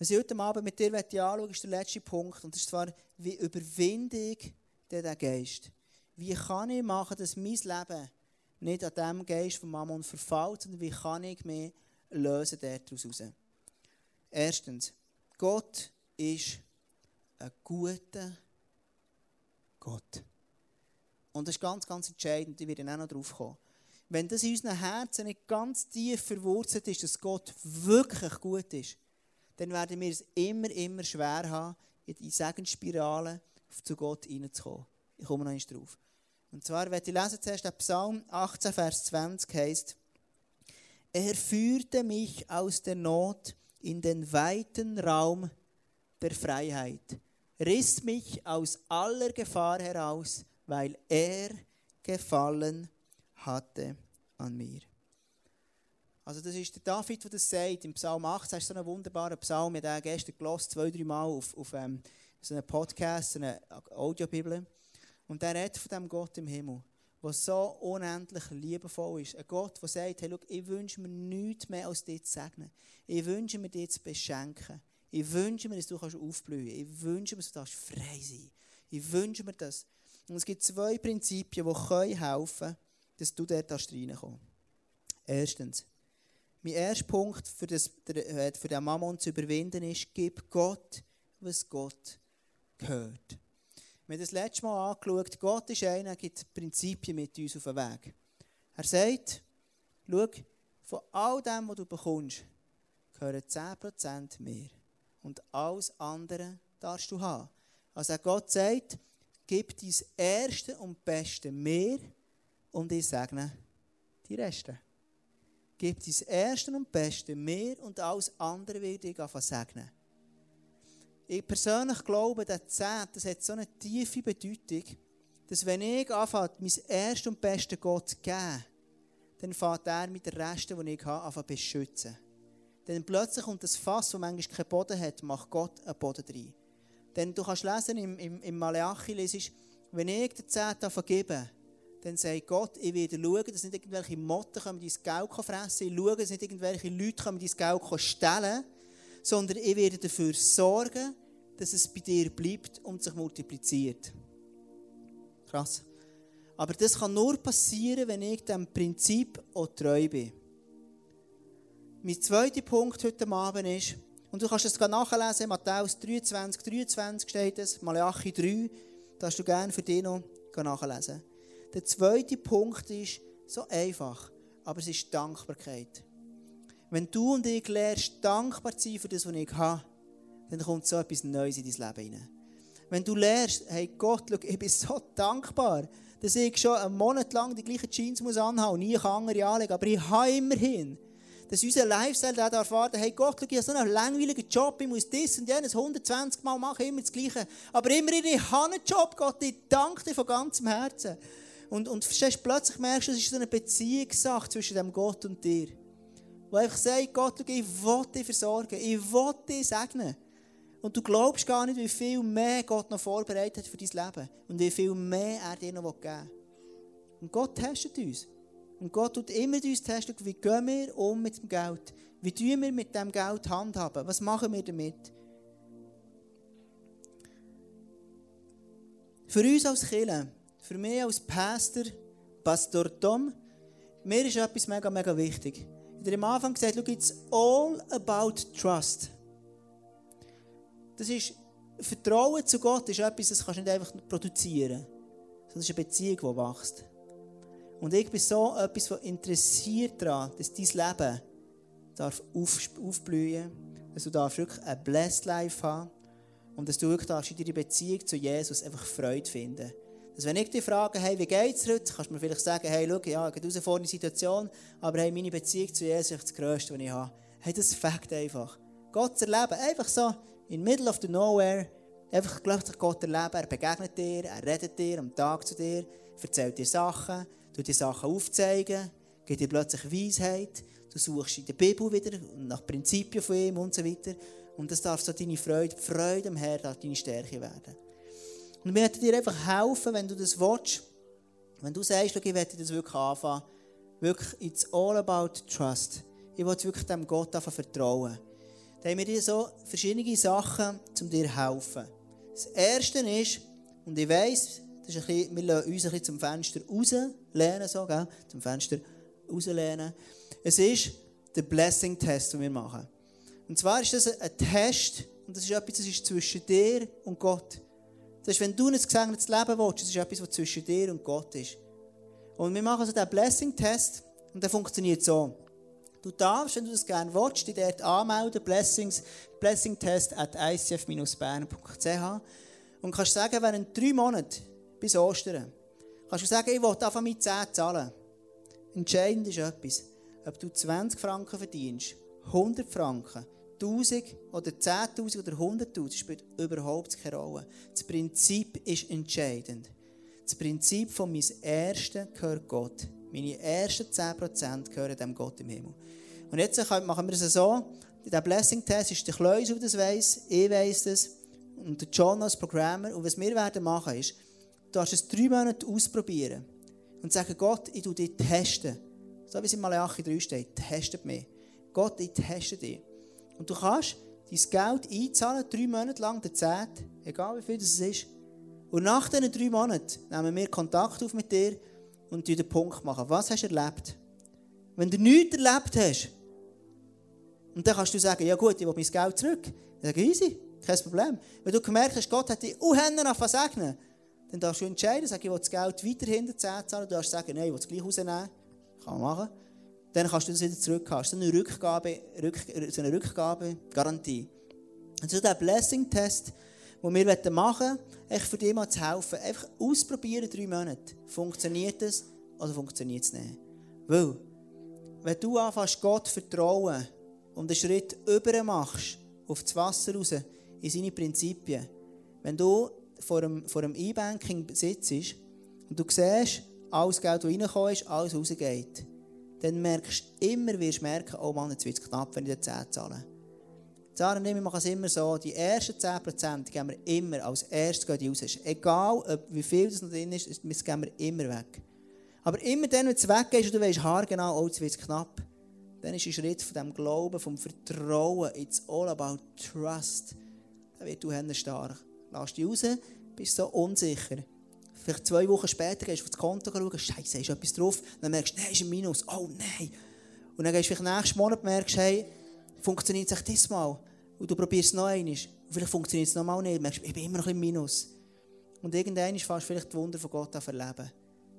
Was ich heute Abend mit dir anschauen ist der letzte Punkt. Und das ist zwar, wie überwinde ich diesen Geist? Wie kann ich machen, dass mein Leben nicht an dem Geist von Mammon verfällt, sondern wie kann ich mich lösen daraus raus? Erstens, Gott ist ein guter Gott. Und das ist ganz, ganz entscheidend, ich werde auch noch drauf kommen wenn das in unseren Herzen nicht ganz tief verwurzelt ist, dass Gott wirklich gut ist, dann werden wir es immer, immer schwer haben, in die Segensspirale zu Gott hineinzukommen. Ich komme noch einmal drauf. Und zwar, wenn ich lesen zuerst den Psalm 18, Vers 20 heißt, er führte mich aus der Not in den weiten Raum der Freiheit, riss mich aus aller Gefahr heraus, weil er gefallen hatte an mir. Also das ist der David, der das sagt. Im Psalm 18 ist so ein wunderbarer Psalm. Ich habe gestern gelesen, zwei, drei Mal auf, auf ähm, so einem Podcast, so einer Audiobibel. Und der redet von dem Gott im Himmel, der so unendlich liebevoll ist. Ein Gott, der sagt, hey, schau, ich wünsche mir nichts mehr als dich zu segnen. Ich wünsche mir dich zu beschenken. Ich wünsche mir, dass du aufblühen kannst. Ich wünsche mir, dass du frei sein kannst. Ich wünsche mir das. Und es gibt zwei Prinzipien, die helfen können, dass du dort reinkommst. Erstens, mein erster Punkt, für, das, äh, für den Mammon zu überwinden, ist, gib Gott, was Gott gehört. Wir haben das letzte Mal angeschaut, Gott ist einer, der gibt Prinzipien mit uns auf den Weg. Er sagt, schau, von all dem, was du bekommst, gehören 10% mehr. Und alles andere darfst du haben. Also Gott sagt, gib dein Erste und Beste mehr und ich segne die Reste. Gib das Erste und Beste mir und alles andere werde ich segnen. Ich persönlich glaube, der Zehnt, das hat so eine tiefe Bedeutung, dass wenn ich anfange, mein Erstes und Beste Gott zu geben, dann fängt er mit den Resten, die ich habe, an beschützen. Denn plötzlich kommt das Fass, das manchmal keinen Boden hat, macht Gott einen Boden rein. Denn du kannst lesen, im, im, im Malachi lesest, wenn ich den Zehnt vergebe, dann sagt Gott, ich werde schauen, dass nicht irgendwelche Motten dein Geld fressen Ich schaue, dass nicht irgendwelche Leute dein Geld stellen sondern ich werde dafür sorgen, dass es bei dir bleibt und sich multipliziert. Krass. Aber das kann nur passieren, wenn ich dem Prinzip auch treu bin. Mein zweiter Punkt heute Abend ist, und du kannst es nachlesen, Matthäus 23, 23 steht es, Malachi 3, da hast du gerne für dich noch nachlesen. Der zweite Punkt ist so einfach, aber es ist Dankbarkeit. Wenn du und ich lernst, dankbar zu sein für das, was ich habe, dann kommt so etwas Neues in dein Leben hinein. Wenn du lernst, hey Gott, schau, ich bin so dankbar, dass ich schon einen Monat lang die gleichen Jeans muss anhaben und nie andere anlegen aber ich habe immerhin. dass unser Lifestyle da erfahren hey Gott, schau, ich habe so einen langweiligen Job, ich muss das und jenes 120 Mal machen, immer das Gleiche. Aber immer ich habe einen Job, Gott, ich danke dir von ganzem Herzen. Und, und verstehst, plötzlich merkst du, es ist so eine Beziehungssache zwischen dem Gott und dir. Wo einfach sagt, Gott, ich will dich versorgen, ich will dich segnen. Und du glaubst gar nicht, wie viel mehr Gott noch vorbereitet hat für dein Leben. Und wie viel mehr er dir noch geben will. Und Gott testet uns. Und Gott tut immer uns testen, wie gehen wir um mit dem Geld? Wie tun wir mit dem Geld handhaben? Was machen wir damit? Für uns als Kirche, für mich als Pastor, Pastor Tom, mir ist etwas mega, mega wichtig. Ich habe am Anfang gesagt, look, it's all about trust. Das ist, Vertrauen zu Gott ist etwas, das kannst du nicht einfach produzieren. Das ist eine Beziehung, die wächst. Und ich bin so etwas interessiert daran, dass dein Leben darf aufblühen dass du darfst wirklich ein blessed Life haben und dass du wirklich in deiner Beziehung zu Jesus einfach Freude finden. Dass wenn ich dich frage, hey, wie geht's heute, kannst du mir vielleicht sagen, hey, schau, ja, eine Situation, aber hey, meine Beziehung zu Jesus ist das Größte, was ich habe. Hey, das fängt einfach. Gott zu erleben, einfach so, in the middle of the nowhere, einfach plötzlich Gott erleben, er begegnet dir, er redet dir am Tag zu dir, erzählt dir Sachen, tut dir Sachen aufzeigen, gibt dir plötzlich Weisheit, du suchst in der Bibel wieder nach Prinzipien von ihm und so weiter. Und das darf so deine Freude, Freude am Herrn, deine Stärke werden. Und wir werden dir einfach helfen, wenn du das willst, wenn du sagst, ich werde das wirklich anfangen, wirklich, it's all about trust. Ich will wirklich dem Gott vertrauen. Da haben wir dir so verschiedene Sachen, um dir zu helfen. Das erste ist, und ich weiss, das ist ein bisschen, wir lassen uns ein bisschen zum Fenster rauslehnen, so, gell? zum Fenster rauslehnen. Es ist der Blessing Test, den wir machen. Und zwar ist das ein Test, und das ist etwas, das ist zwischen dir und Gott. Das ist, wenn du ein gesegnetes Leben willst, das ist etwas, was zwischen dir und Gott ist. Und wir machen so diesen Blessing Test, und der funktioniert so. Du darfst, wenn du das gerne willst, dich dort anmelden, Blessings, blessingtest at icf-bern.ch und kannst sagen, während drei Monaten bis Ostern, kannst du sagen, ich will einfach mit 10 zahlen. Entscheidend ist etwas, ob du 20 Franken verdienst, 100 Franken, 1000 oder 10.000 oder 100.000, spielt überhaupt keine Rolle. Das Prinzip ist entscheidend. Das Prinzip von meinem Ersten gehört Gott. Meine ersten 10% gehören dem Gott im Himmel. Und jetzt machen wir es so, der Blessing-Test ist der Kleus, der das weiss, ich weiss das, und der John als Programmer. Und was wir werden machen ist, du darfst es drei Monate ausprobieren und sagen, Gott, ich tue dich testen. So wie es in Malachi 3 steht, testet mich. Gott, ich teste dich. Und du kannst dein Geld einzahlen, drei Monate lang, der Zeit, egal wie viel das ist. Und nach diesen drei Monaten nehmen wir Kontakt auf mit dir und den Punkt machen. Was hast du erlebt? Wenn du nichts erlebt hast, und dann kannst du sagen, ja gut, ich will mein Geld zurück. Dann sage ich, easy, kein Problem. Wenn du gemerkt hast, Gott hat dich unhändler auf segnen, dann darfst du entscheiden, sag, ich will das Geld weiterhin 10 zahlen. Du darfst sagen, nein, ich will es gleich rausnehmen. Kann man machen. Dann kannst du das wieder zurückhaben. Das ist eine Rückgabe, Rück, so eine Rückgabegarantie. Und so der Blessing-Test, den wir machen wollen, für dich mal zu helfen. Einfach ausprobieren, drei Monate. Funktioniert es oder funktioniert es nicht? Weil, wenn du anfängst, Gott vertrauen und einen Schritt über machst, auf das Wasser raus, in seine Prinzipien, wenn du vor einem, vor einem E-Banking sitzt und du siehst, alles Geld, das reinkommt, alles rausgeht, dann merkst du immer, wirst merken, oh Mann, jetzt wird es knapp, wenn ich die 10 zahle. Sarah und ich machen es immer so, die ersten 10% die geben wir immer als erstes raus. Egal, ob, wie viel das noch drin ist, das geben wir immer weg. Aber immer dann, wenn es weggeht und du weißt haargenau, oh, jetzt wird es knapp, dann ist ein Schritt von dem Glauben, vom Vertrauen, it's all about trust. Dann wird du stark. Lass dich raus, bist so unsicher. Vielleicht zwei Wochen später gehst du auf das Konto schauen, Scheiße, ist etwas drauf? Dann merkst du, nein, ist ein Minus. Oh nein. Und dann gehst du vielleicht nächsten Monat merkst, hey, funktioniert es diesmal? Und du probierst es noch einmal. Und vielleicht funktioniert es noch mal nicht. Du merkst, ich bin immer noch ein Minus. Und irgendwann fährst du vielleicht die Wunder von Gott an verleben.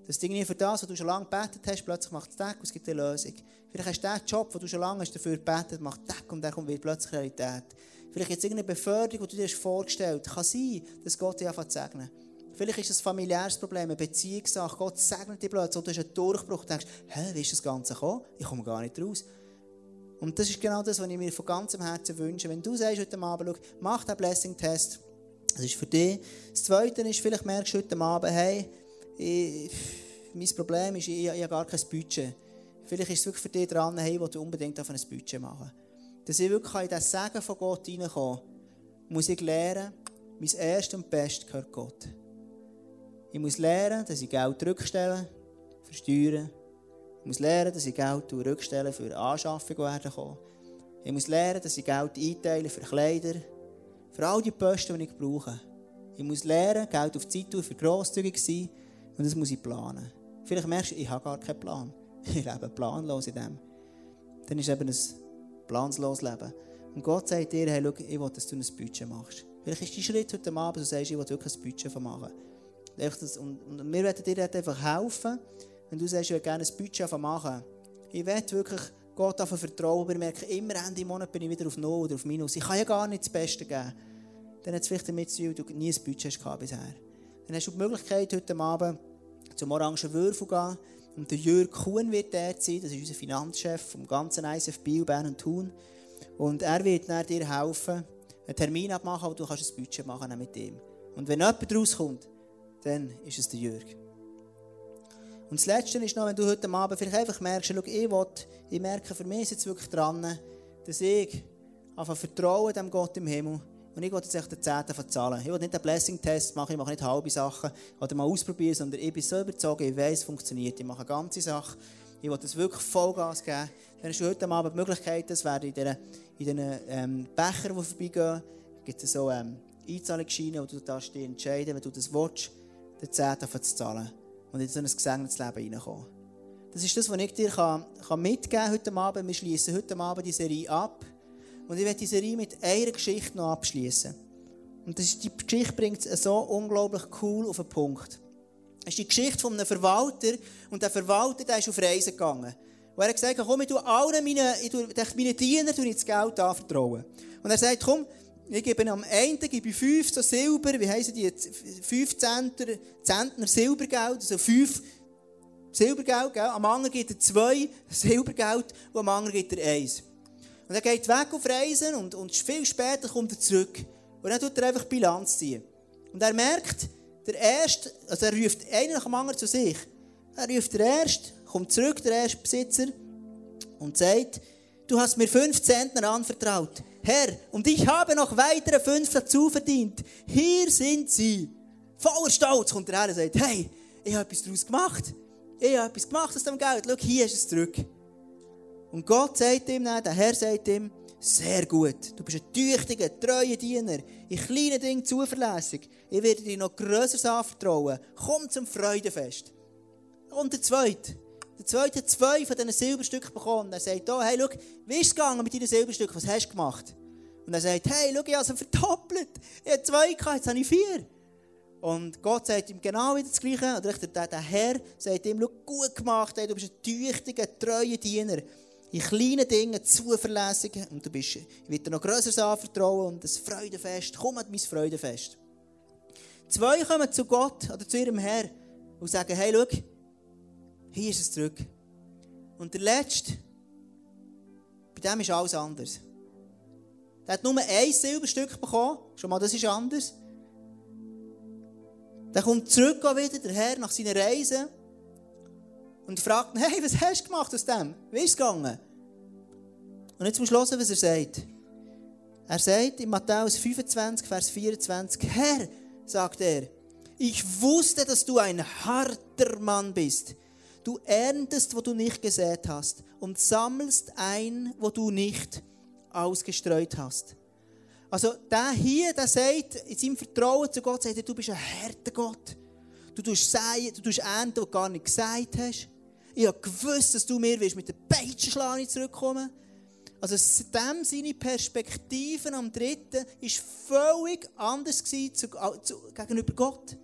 Das Ding nicht für das, was du schon lange gebetet hast, plötzlich macht es Deck und es gibt eine Lösung. Vielleicht hast du den Job, den du schon lange hast, dafür gebetet, macht Deck und der kommt wieder plötzlich Realität. Vielleicht jetzt irgendeine Beförderung, die du dir vorgestellt hast. Kann sein, dass Gott dich anfängt zu segnen. Vielleicht ist es ein familiäres Problem, eine Beziehungssache. Gott segnet dich plötzlich und du hast einen Durchbruch und denkst, hä, wie ist das Ganze gekommen? Ich komme gar nicht raus. Und das ist genau das, was ich mir von ganzem Herzen wünsche. Wenn du sagst heute Abend, schau, mach den Blessing-Test, das ist für dich. Das Zweite ist, vielleicht merkst du heute Abend, hey, ich, mein Problem ist, ich, ich habe gar kein Budget. Vielleicht ist es wirklich für dich dran, hey, wo du unbedingt auf ein Budget machen Dass ich wirklich in das Segen von Gott reinkomme, muss ich lernen, mein Erstes und Bestes gehört Gott. Ich muss lernen, dass ich Geld zurückstelle für Steuern. Ich muss lernen, dass ich Geld rückstelle für Anschaffung werden kommen. Ich muss lernen, dass ich Geld einteile für Kleider, für all die Posten, die ich brauche. Ich muss lernen, Geld auf die Zeit tun, für grosszügig sein und das muss ich planen. Vielleicht merkst du, ich habe gar keinen Plan. [laughs] Ich lebe planlos in dem. Dann ist eben ein planloses Leben. Und Gott sagt dir, hey, schau, ich will, dass du ein Budget machst. Vielleicht ist dein Schritt heute Abend, du sagst, ich will wirklich ein Budget machen. Und, wir werden dir einfach helfen, wenn du sagst, ich will gerne ein Budget machen. Ich will wirklich Gott dafür vertrauen, aber ich merke, immer Ende Monat bin ich wieder auf Null oder auf Minus. Ich kann ja gar nicht das Beste geben. Dann hat es vielleicht damit zu tun, du nie ein Budget hast bisher. Dann hast du die Möglichkeit, heute Abend zum Orangen Würfel zu gehen. Und der Jörg Kuhn wird dort sein, das ist unser Finanzchef vom ganzen ISF Bio, Bern und Thun. Und er wird dir helfen, einen Termin abmachen, aber du kannst ein Budget machen mit ihm. Und wenn jemand rauskommt, dann ist es der Jörg. Und das Letzte ist noch, wenn du heute Abend vielleicht einfach merkst, schau, ich, will, ich merke, für mich ist jetzt wirklich dran, dass ich einfach vertraue dem Gott im Himmel und ich will jetzt echt den Zehnten zahlen. Ich will nicht einen Blessing-Test machen, ich mache nicht halbe Sachen oder mal ausprobieren, sondern ich bin so überzeugt, ich weiß, es funktioniert. Ich mache eine ganze Sache. Ich will das wirklich Vollgas geben. Dann hast du heute Abend die Möglichkeit, das wäre in diesen, in diesen ähm, Bechern, die vorbeigehen, gibt es so ähm, Einzahlungsscheine, wo du da entscheiden, wenn du das willst, den Zehnten zu zahlen und in so ein gesegnetes Leben reinkommen. Das ist das, was ich dir kann, kann mitgeben kann heute Abend. Wir schließen heute Abend die Serie ab. Und ich werde die Serie mit einer Geschichte noch abschließen. Und das ist, die Geschichte bringt es so unglaublich cool auf den Punkt. Es ist die Geschichte von einem Verwalter. Und der Verwalter der ist auf Reisen gegangen. Und er hat gesagt, komm, ich tue allen meinen, ich tue, meinen Dienern tue ich das Geld anvertrauen. Und er sagt, komm, ich gebe am Ende gebe ich fünf so Silber, wie heißen die, fünf Zentner, Zentner Silbergeld, also fünf Silbergeld, gell? am anderen gibt er zwei Silbergeld und am anderen gibt er eins. Und er geht weg auf Reisen und, und viel später kommt er zurück. Und dann tut er einfach Bilanz ziehen. Und er merkt, der Erste, also er ruft einen nach dem anderen zu sich. Er ruft der Erste, kommt zurück, der erste Besitzer, und sagt, du hast mir fünf Zentner anvertraut. Herr, und ich habe noch weitere fünf dazu verdient. Hier sind sie. Voller Stolz kommt er her und sagt, hey, ich habe etwas daraus gemacht. Ich habe etwas gemacht aus dem Geld. Schau, hier ist es zurück. Und Gott sagt ihm dann, der Herr sagt ihm, sehr gut. Du bist ein tüchtiger, treuer Diener. In kleinen Dingen zuverlässig. Ich werde dir noch Größeres anvertrauen. Komm zum Freudenfest. Und der Zweite. Der Zweite zwei von diesen Silberstücken bekommen. Er sagt, oh, hey, schau, wie ist es gegangen mit deinen Silberstücken? Was hast du gemacht? Und er sagt, hey, schau, ich habe sie verdoppelt. Ich habe zwei gehabt, jetzt habe ich vier. Und Gott sagt ihm genau wieder das Gleiche. Oder der, der Herr sagt ihm, schau, gut gemacht, hey, du bist ein tüchtiger, treuer Diener. In kleinen Dingen zuverlässig. Und du bist, ich will dir noch Größeres anvertrauen und ein Freudenfest. Komm an mein Freudenfest. Zwei kommen zu Gott oder zu ihrem Herr und sagen, hey, schau, hier ist es zurück. Und der Letzte, bei dem ist alles anders. Der hat nur ein Silberstück bekommen. Schon mal, das ist anders. Der kommt zurück wieder, der Herr, nach seiner Reise. Und fragt ihn, hey, was hast du gemacht aus dem? Wie ist es gegangen? Und jetzt musst du hören, was er sagt. Er sagt in Matthäus 25, Vers 24, Herr, sagt er, ich wusste, dass du ein harter Mann bist Du erntest, wo du nicht gesät hast und sammelst ein, wo du nicht ausgestreut hast. Also der hier, der sagt, in seinem Vertrauen zu Gott, sagt er, du bist ein harter Gott. Du tust säen, du tust ernten, was du gar nicht gesagt hast. Ich habe gewusst, dass du mir willst, mit der Peitschenschlage zurückkommen Also dem seine Perspektiven am Dritten ist völlig anders zu, zu, gegenüber Gott.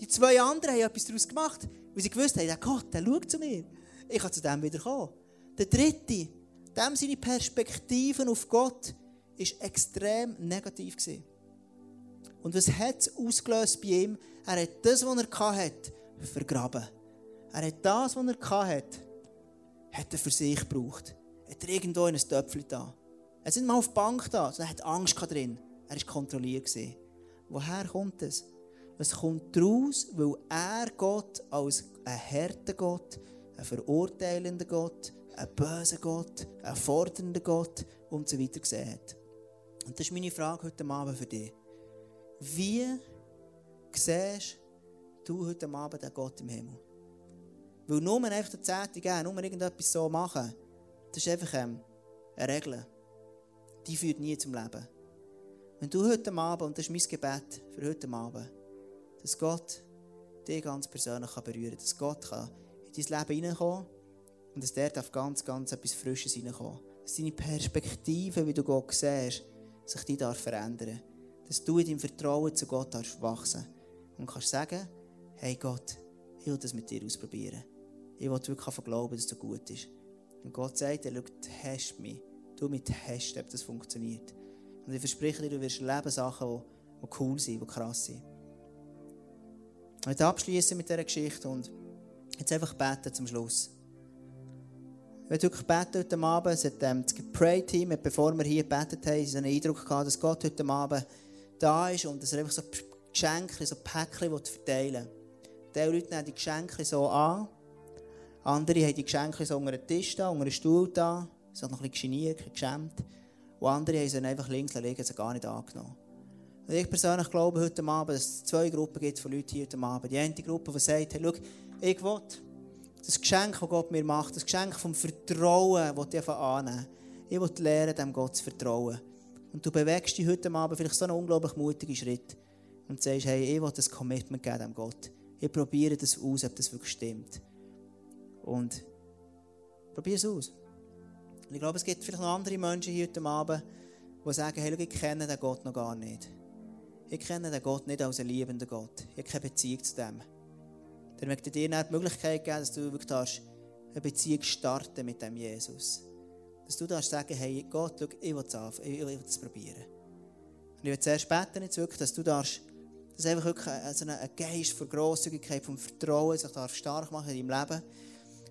Die zwei anderen haben etwas daraus gemacht. Weil sie gewusst haben, der Gott, der schaut zu mir. Ich kann zu dem wieder kommen. Der dritte, dem seine Perspektiven auf Gott, ist extrem negativ gewesen. Und was hat es ausgelöst bei ihm? Er hat das, was er hatte, vergraben. Er hat das, was er hatte, hat er für sich gebraucht. hat er irgendwo in ein Töpfchen da. Er ist mal auf die Bank da, sondern er hat Angst drin. Er war kontrolliert. Woher kommt es? Es kommt daraus, weil er Gott als ein harter Gott, ein verurteilender Gott, ein böser Gott, ein fordernder Gott und so weiter gesehen hat. Und das ist meine Frage heute Abend für dich. Wie siehst du heute Abend den Gott im Himmel? Weil nur einfach der Zehnte geben, nur irgendetwas so machen, das ist einfach ähm, eine Regel. Die führt nie zum Leben. Wenn du heute Abend, und das ist mein Gebet für heute Abend, dass Gott dich ganz persönlich berühren kann, dass Gott kann in dein Leben hineinkommen und dass dort auf ganz, ganz etwas Frisches hineinkommen. Dass deine Perspektive, wie du Gott siehst, sich die darf verändern. Dass du in deinem Vertrauen zu Gott darfst wachsen und kannst sagen, hey Gott, ich will das mit dir ausprobieren. Ich will wirklich davon glauben, dass du gut bist. Und Gott sagt, er schaut, hast mich. Du mit hast, ob das funktioniert. Und ich verspreche dir, du wirst erleben Sachen, die cool sind, die krass sind. Ich möchte abschließen mit dieser Geschichte und jetzt einfach beten zum Schluss. Ich möchte wirklich beten heute Abend. Es hat ähm, das Pray-Team, bevor wir hier gebetet haben, so einen Eindruck gehabt, dass Gott heute Abend da ist und dass er einfach so Geschenke, so Päckchen verteilen will. Die Leute nehmen die Geschenke so an. Andere haben die Geschenke so unter den Tisch da, unter den Stuhl da. Sind noch ein bisschen geniert, geschämt. Und andere haben sie einfach links liegen, sie gar nicht angenommen. Und ich persönlich glaube heute Abend, dass es zwei Gruppen gibt von Leuten hier heute Abend. Die eine Gruppe, die sagt, hey, schau, ich will das Geschenk, das Gott mir macht, das Geschenk vom Vertrauen, das ich annehmen Ich will lernen, dem Gott zu vertrauen. Und du bewegst dich heute Abend vielleicht so einen unglaublich mutigen Schritt und sagst, hey, ich will das Commitment geben dem Gott. Ich probiere das aus, ob das wirklich stimmt. Und probiere es aus. Und ich glaube, es gibt vielleicht noch andere Menschen hier heute Abend, die sagen, hey, ich kenne den Gott noch gar nicht. Ich kenne den Gott nicht als einen liebenden Gott. Ich habe keine Beziehung zu dem. Dann möchte dir die Möglichkeit geben, dass du wirklich eine Beziehung starten mit dem Jesus. Dass du darfst sagen, hey Gott, schau, ich will es ich will das probieren. Und ich will zuerst beten, jetzt wirklich, dass du darfst, dass einfach wirklich ein, ein Geist von Grosszügigkeit, vom Vertrauen sich darf stark machen in deinem Leben.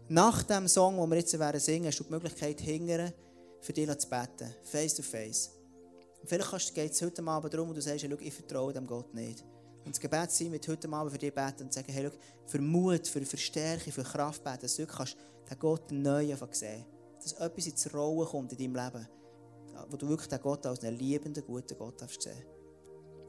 Nach dem Song, den wir jetzt werden singen, hast du die Möglichkeit, hingern, für dich zu beten. Face to face. Und vielleicht geht es heute Abend darum, und du sagst, hey, ich vertraue dem Gott nicht. Und das Gebet sein wird heute Abend für dich beten und sagen, hey, für Mut, für, Stärke, für Kraft beten, dass du kannst den Gott neu sehen Dass etwas ins Rollen kommt in deinem Leben, wo du wirklich den Gott als einen liebenden, guten Gott darfst sehen.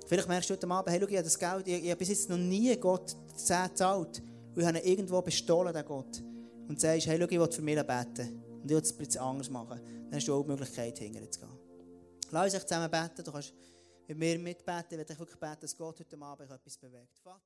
Vielleicht merkst du heute Abend, hey, ich habe das Geld, ich, ich habe bis jetzt noch nie Gott 10 gezahlt. Und ich habe ihn irgendwo bestohlen, den Gott. Und sagst, hey, schau, ich will für mich beten. Und ich will es jetzt anders machen. Dann hast du auch die Möglichkeit, hinterher zu gehen. Lass uns zusammen beten. Du kannst mit mir mitbeten. Ich werde wirklich beten, dass Gott heute Abend etwas bewegt. Vater,